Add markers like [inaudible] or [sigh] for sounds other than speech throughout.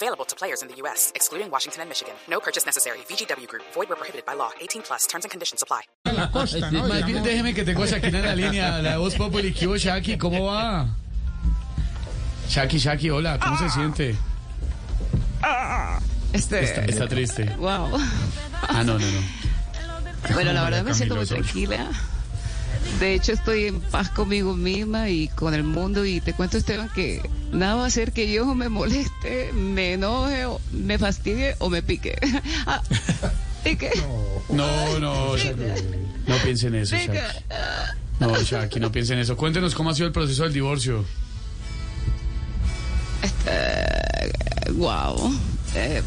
Available to players in the U.S., excluding Washington and Michigan. No purchase necessary. VGW Group. Void where prohibited by law. 18 plus. Terms and conditions apply. la costa, ¿no? Más bien, déjeme que tengo a Shakira en la línea, la voz Populi. ¿Qué hubo, Shaki? ¿Cómo va? Shaki, Shaki, hola, ¿cómo se siente? Este, Está, está triste. wow. Ah, no, no, no. Bueno, la verdad me siento muy tranquila. De hecho, estoy en paz conmigo misma y con el mundo. Y te cuento, Esteban, que nada va a hacer que yo me moleste, me enoje, me fastidie o me pique. [laughs] Ah, pique. No, no, Shaki. No piense en eso. Shaki. No, Shaki, no piense en eso. Cuéntenos cómo ha sido el proceso del divorcio. Wow. Eh,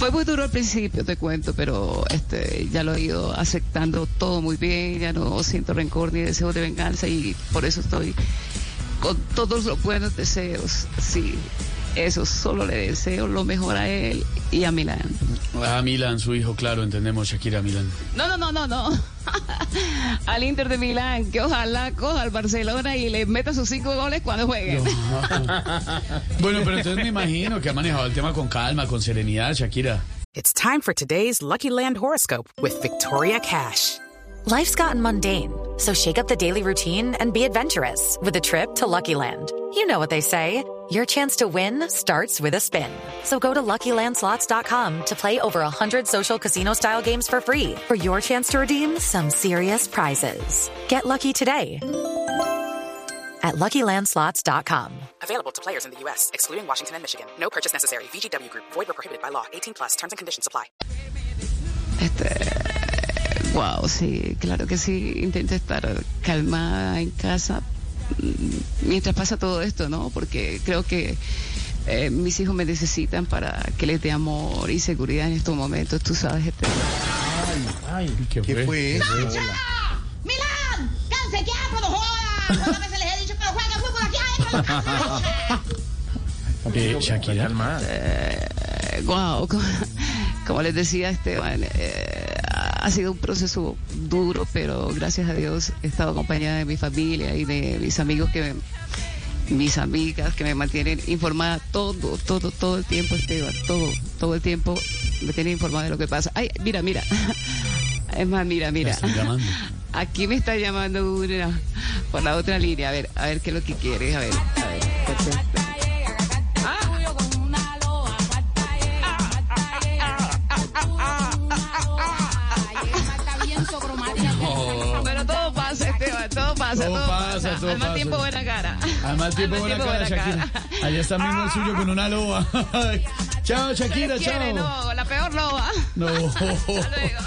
fue muy duro al principio, te cuento, pero este ya lo he ido aceptando todo muy bien, ya no siento rencor ni deseo de venganza y por eso estoy con todos los buenos deseos. Sí, eso solo le deseo lo mejor a él y a Milán. Ah, Milan, su hijo, claro, entendemos, Shakira, Milan. No, no, no, no, no. [laughs] al Inter de Milán, que ojalá coja al Barcelona y le meta sus cinco goles cuando juegue. [laughs] Bueno, pero entonces me imagino que ha manejado el tema con calma, con serenidad, Shakira. It's time for today's Lucky Land horoscope with Victoria Cash. Life's gotten mundane, so shake up the daily routine and be adventurous with a trip to Lucky Land. You know what they say. Your chance to win starts with a spin. So go to LuckyLandSlots.com to play over 100 social casino-style games for free for your chance to redeem some serious prizes. Get lucky today at LuckyLandSlots.com. Available to players in the U.S., excluding Washington and Michigan. No purchase necessary. VGW Group. Void where prohibited by law. 18 plus. Terms and conditions apply. Este, wow, sí, claro que sí. Intento estar calmada en casa mientras pasa todo esto, ¿no? Porque creo que eh, mis hijos me necesitan para que les dé amor y seguridad en estos momentos, tú sabes. Este, Ay, ¿Qué ¿qué fue? eso? ¡Milán! ¡Cánse quieto, no! ¿Cuántas veces les he dicho que no jueguen fútbol aquí adentro? Eh, Shakira. eh, wow, como, como les decía Esteban, eh, ha sido un proceso duro, pero gracias a Dios he estado acompañada de mi familia y de mis amigos que me- mis amigas que me mantienen informada todo, todo, todo el tiempo, Esteban, todo, todo el tiempo me tienen informada de lo que pasa. Ay, mira, mira. [laughs] Es más, mira, mira. [laughs] Aquí me está llamando una por la otra línea. A ver, a ver qué es lo que quieres. A ver, a ver. Pasa, Todo todo, pasa, todo Al mal pasa. tiempo, buena cara. Al mal tiempo, Al buena cara, Shakira. Allá está mismo el suyo con una loba. [laughs] chao, Shakira, ¿Quiere? chao. No, la peor loba. No. [laughs] Hasta luego.